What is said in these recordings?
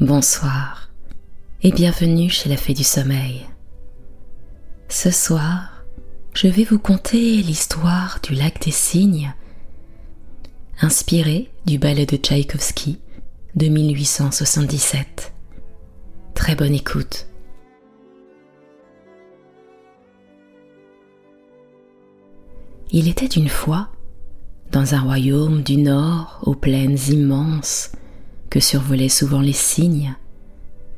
Bonsoir et bienvenue chez la Fée du Sommeil. Ce soir, je vais vous conter l'histoire du lac des cygnes, inspiré du ballet de Tchaïkovski de 1877. Très bonne écoute. Il était une fois, dans un royaume du nord aux plaines immenses que survolaient souvent les cygnes,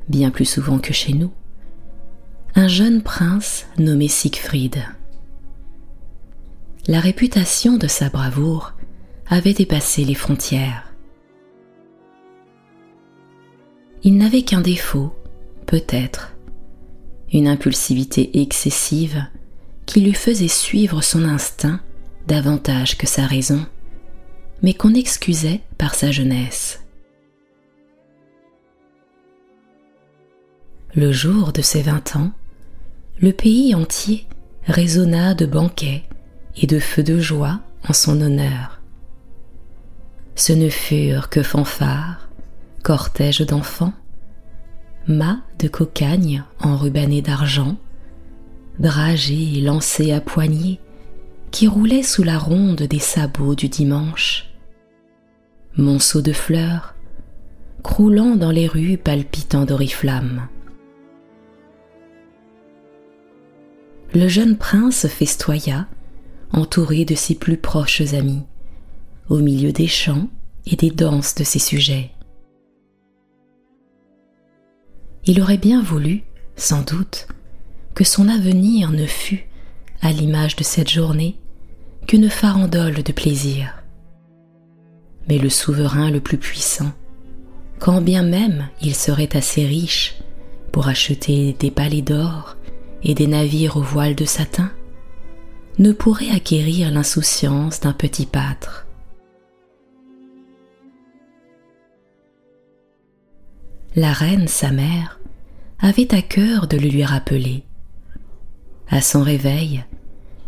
bien plus souvent que chez nous, un jeune prince nommé Siegfried. La réputation de sa bravoure avait dépassé les frontières. Il n'avait qu'un défaut, peut-être, une impulsivité excessive qui lui faisait suivre son instinct davantage que sa raison, mais qu'on excusait par sa jeunesse. Le jour de ses vingt ans, le pays entier résonna de banquets et de feux de joie en son honneur. Ce ne furent que fanfares, cortèges d'enfants, mâts de cocagne enrubannés d'argent, dragées et lancés à poignées, qui roulaient sous la ronde des sabots du dimanche, monceaux de fleurs, croulant dans les rues palpitant d'oriflammes. Le jeune prince festoya, entouré de ses plus proches amis, au milieu des chants et des danses de ses sujets. Il aurait bien voulu, sans doute, que son avenir ne fût, à l'image de cette journée, qu'une farandole de plaisir. Mais le souverain le plus puissant, quand bien même il serait assez riche pour acheter des palais d'or et des navires aux voiles de satin, ne pourrait acquérir l'insouciance d'un petit pâtre. La reine, sa mère, avait à cœur de le lui rappeler. À son réveil,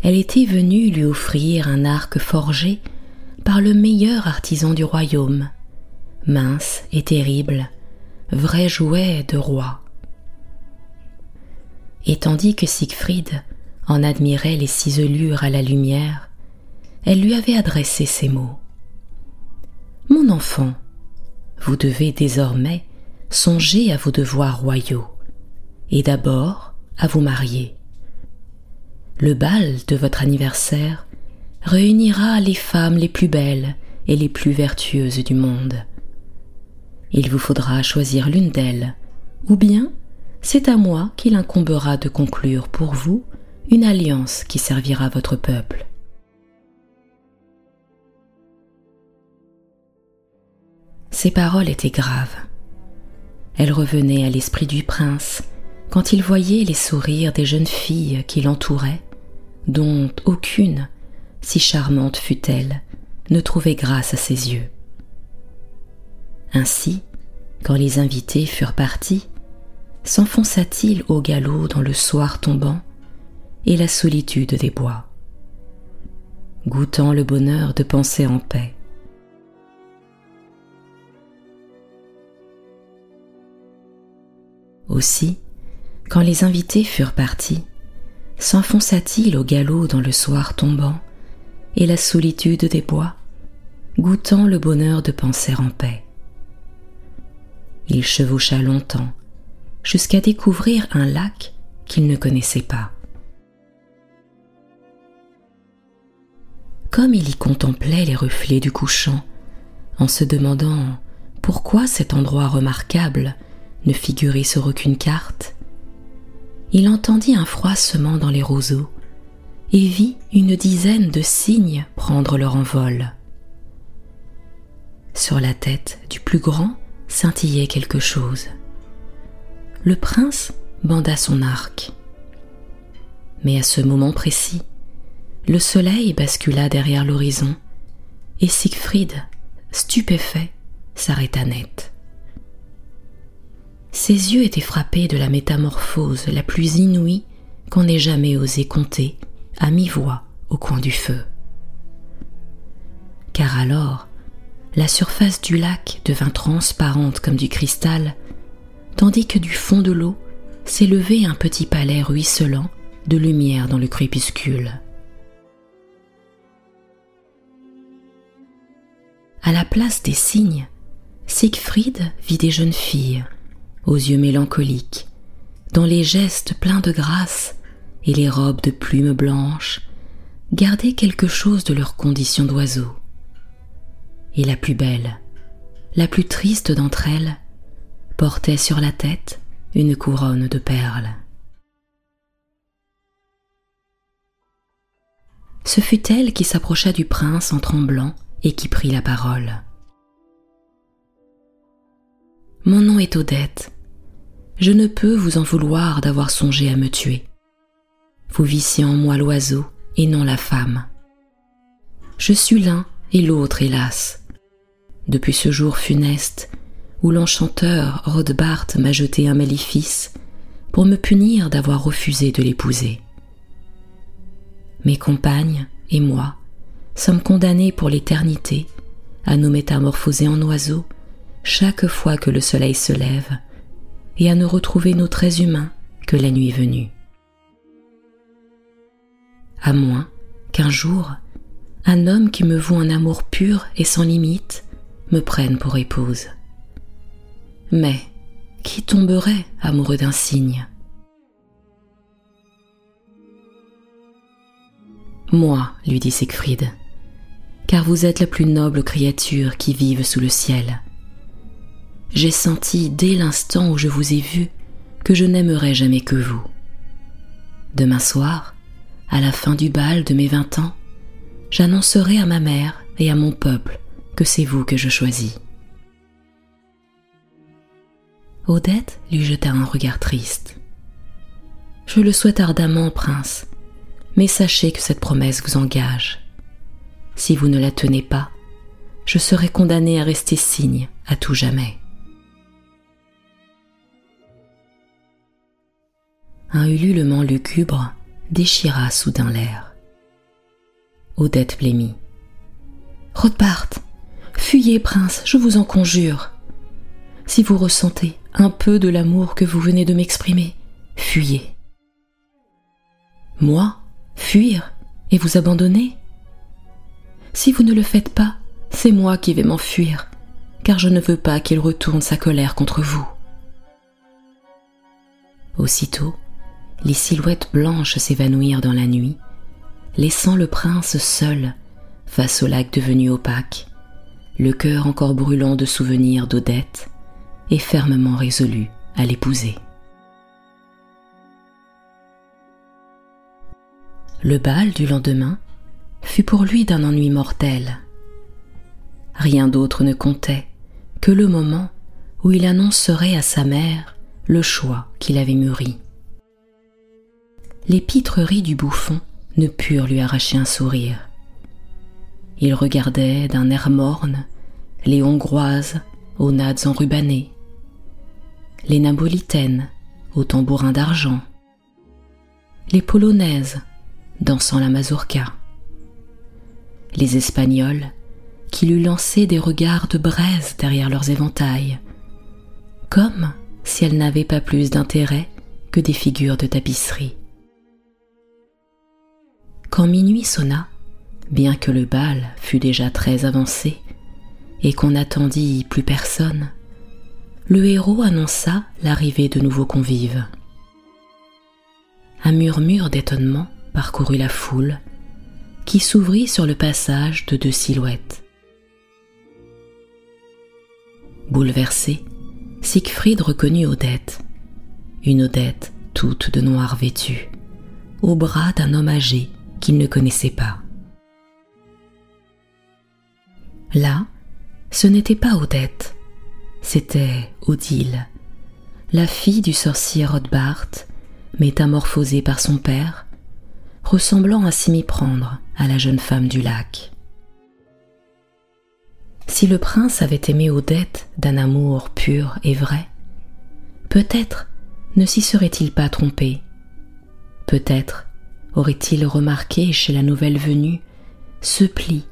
elle était venue lui offrir un arc forgé par le meilleur artisan du royaume, mince et terrible, vrai jouet de roi. Et tandis que Siegfried en admirait les ciselures à la lumière, elle lui avait adressé ces mots. Mon enfant, vous devez désormais songer à vos devoirs royaux, et d'abord à vous marier. Le bal de votre anniversaire réunira les femmes les plus belles et les plus vertueuses du monde. Il vous faudra choisir l'une d'elles, ou bien c'est à moi qu'il incombera de conclure pour vous une alliance qui servira votre peuple. Ces paroles étaient graves. Elles revenaient à l'esprit du prince quand il voyait les sourires des jeunes filles qui l'entouraient, dont aucune, si charmante fût-elle, ne trouvait grâce à ses yeux. Ainsi, quand les invités furent partis, s'enfonça-t-il au galop dans le soir tombant et la solitude des bois, goûtant le bonheur de penser en paix? Aussi, quand les invités furent partis, s'enfonça-t-il au galop dans le soir tombant et la solitude des bois, goûtant le bonheur de penser en paix? Il chevaucha longtemps, jusqu'à découvrir un lac qu'il ne connaissait pas. Comme il y contemplait les reflets du couchant, en se demandant pourquoi cet endroit remarquable ne figurait sur aucune carte, il entendit un froissement dans les roseaux et vit une dizaine de cygnes prendre leur envol. Sur la tête du plus grand scintillait quelque chose le prince banda son arc. Mais à ce moment précis, le soleil bascula derrière l'horizon et Siegfried, stupéfait, s'arrêta net. Ses yeux étaient frappés de la métamorphose la plus inouïe qu'on ait jamais osé compter à mi-voix au coin du feu. Car alors, la surface du lac devint transparente comme du cristal tandis que du fond de l'eau s'élevait un petit palais ruisselant de lumière dans le crépuscule. À la place des cygnes, Siegfried vit des jeunes filles, aux yeux mélancoliques, dont les gestes pleins de grâce et les robes de plumes blanches gardaient quelque chose de leur condition d'oiseau. Et la plus belle, la plus triste d'entre elles, portait sur la tête une couronne de perles. Ce fut elle qui s'approcha du prince en tremblant et qui prit la parole. Mon nom est Odette. Je ne peux vous en vouloir d'avoir songé à me tuer. Vous vissiez en moi l'oiseau et non la femme. Je suis l'un et l'autre, hélas. Depuis ce jour funeste où l'enchanteur Rodbart m'a jeté un maléfice pour me punir d'avoir refusé de l'épouser. Mes compagnes et moi sommes condamnés pour l'éternité à nous métamorphoser en oiseaux chaque fois que le soleil se lève et à ne retrouver nos traits humains que la nuit venue. À moins qu'un jour, un homme qui me voue un amour pur et sans limite me prenne pour épouse. Mais qui tomberait amoureux d'un cygne? Moi, lui dit Siegfried, car vous êtes la plus noble créature qui vive sous le ciel. J'ai senti dès l'instant où je vous ai vu que je n'aimerais jamais que vous. Demain soir, à la fin du bal de mes vingt ans, j'annoncerai à ma mère et à mon peuple que c'est vous que je choisis. Odette lui jeta un regard triste. Je le souhaite ardemment, prince, mais sachez que cette promesse vous engage. Si vous ne la tenez pas, je serai condamné à rester cygne à tout jamais. Un ululement lugubre déchira soudain l'air. Odette blêmit. Rothbart, fuyez, prince, je vous en conjure. Si vous ressentez un peu de l'amour que vous venez de m'exprimer, fuyez. Moi, fuir et vous abandonner? Si vous ne le faites pas, c'est moi qui vais m'enfuir, car je ne veux pas qu'il retourne sa colère contre vous. Aussitôt, les silhouettes blanches s'évanouirent dans la nuit, laissant le prince seul face au lac devenu opaque, le cœur encore brûlant de souvenirs d'Odette et fermement résolu à l'épouser. Le bal du lendemain fut pour lui d'un ennui mortel. Rien d'autre ne comptait que le moment où il annoncerait à sa mère le choix qu'il avait mûri les pitreries du bouffon ne purent lui arracher un sourire. Il regardait d'un air morne les hongroises aux nattes enrubannées, les napolitaines aux tambourins d'argent, les polonaises dansant la mazurka, les espagnols qui lui lançaient des regards de braise derrière leurs éventails, comme si elles n'avaient pas plus d'intérêt que des figures de tapisserie. Quand minuit sonna, bien que le bal fût déjà très avancé et qu'on n'attendit plus personne, le héros annonça l'arrivée de nouveaux convives. Un murmure d'étonnement parcourut la foule qui s'ouvrit sur le passage de deux silhouettes. Bouleversé, Siegfried reconnut Odette, une Odette toute de noir vêtue, au bras d'un homme âgé qu'il ne connaissait pas. Là, ce n'était pas Odette, c'était Odile, la fille du sorcier Rodbart, métamorphosée par son père, ressemblant à s'y m'y prendre à la jeune femme du lac. Si le prince avait aimé Odette d'un amour pur et vrai, peut-être ne s'y serait-il pas trompé. Peut-être aurait-il remarqué chez la nouvelle venue ce pli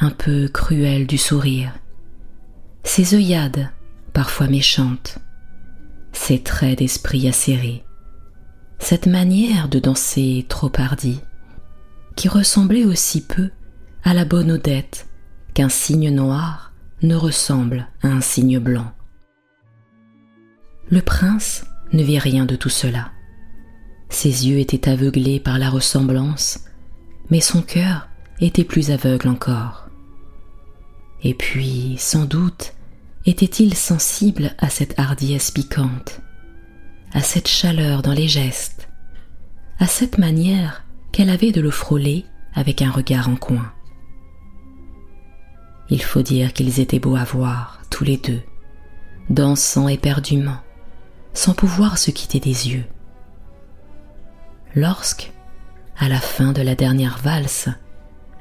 un peu cruel du sourire, ses œillades parfois méchantes, ces traits d'esprit acérés, cette manière de danser trop hardie, qui ressemblait aussi peu à la bonne Odette qu'un signe noir ne ressemble à un signe blanc. Le prince ne vit rien de tout cela. Ses yeux étaient aveuglés par la ressemblance, mais son cœur était plus aveugle encore. Et puis, sans doute, était-il sensible à cette hardiesse piquante, à cette chaleur dans les gestes, à cette manière qu'elle avait de le frôler avec un regard en coin? Il faut dire qu'ils étaient beaux à voir, tous les deux, dansant éperdument, sans pouvoir se quitter des yeux. Lorsque, à la fin de la dernière valse,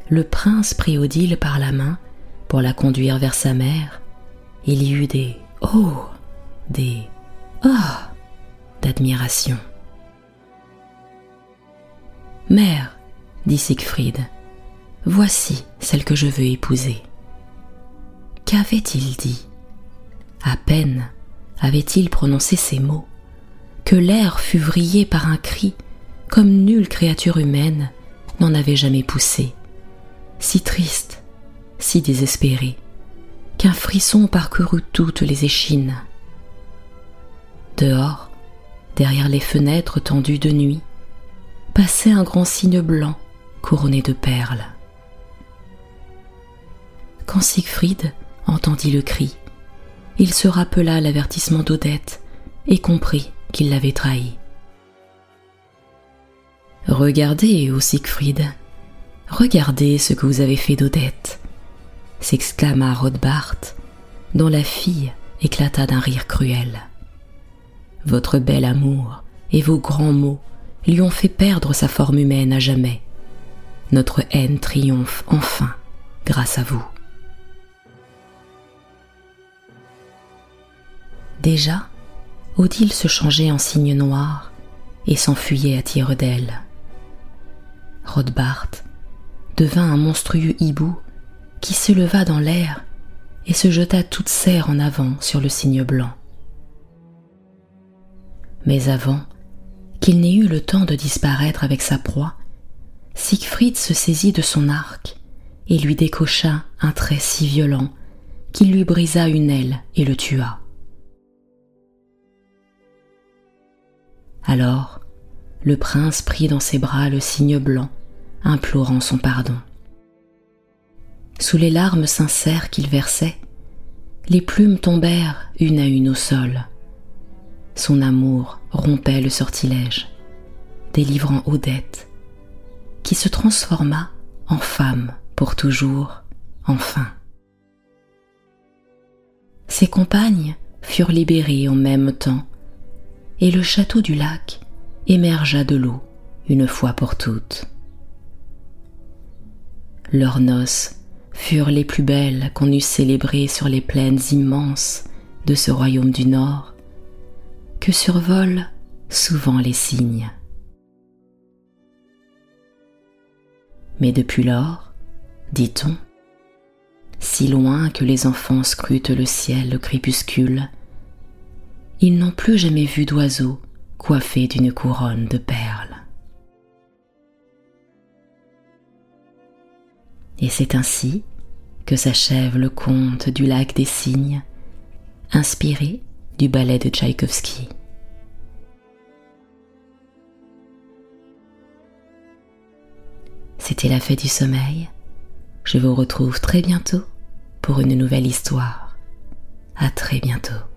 le prince prit Odile par la main pour la conduire vers sa mère, il y eut des oh, des ah d'admiration. Mère, dit Siegfried, voici celle que je veux épouser. Qu'avait-il dit? À peine avait-il prononcé ces mots que l'air fut vrillé par un cri comme nulle créature humaine n'en avait jamais poussé, si triste, si désespéré, qu'un frisson parcourut toutes les échines. Dehors, derrière les fenêtres tendues de nuit, passait un grand cygne blanc couronné de perles. Quand Siegfried entendit le cri, il se rappela l'avertissement d'Odette et comprit qu'il l'avait trahi. Regardez, ô Siegfried, regardez ce que vous avez fait d'Odette, s'exclama Rodbart, dont la fille éclata d'un rire cruel. Votre bel amour et vos grands mots lui ont fait perdre sa forme humaine à jamais. Notre haine triomphe enfin grâce à vous. Déjà, Odile se changeait en cygne noir et s'enfuyait à tire d'aile. Rodbart devint un monstrueux hibou qui s'éleva dans l'air et se jeta toute serre en avant sur le cygne blanc. Mais avant qu'il n'ait eu le temps de disparaître avec sa proie, Siegfried se saisit de son arc et lui décocha un trait si violent qu'il lui brisa une aile et le tua. Alors, le prince prit dans ses bras le cygne blanc, implorant son pardon. Sous les larmes sincères qu'il versait, les plumes tombèrent une à une au sol. Son amour rompait le sortilège, délivrant Odette, qui se transforma en femme pour toujours, enfin. Ses compagnes furent libérées en même temps, et le château du lac émergea de l'eau une fois pour toutes. Leurs noces furent les plus belles qu'on eût célébrées sur les plaines immenses de ce royaume du Nord, que survolent souvent les cygnes. Mais depuis lors, dit-on, si loin que les enfants scrutent le ciel crépuscule, ils n'ont plus jamais vu d'oiseau coiffé d'une couronne de perles. Et c'est ainsi que s'achève le conte du lac des cygnes, inspiré du ballet de Tchaïkovski. C'était la fête du sommeil. Je vous retrouve très bientôt pour une nouvelle histoire. À très bientôt.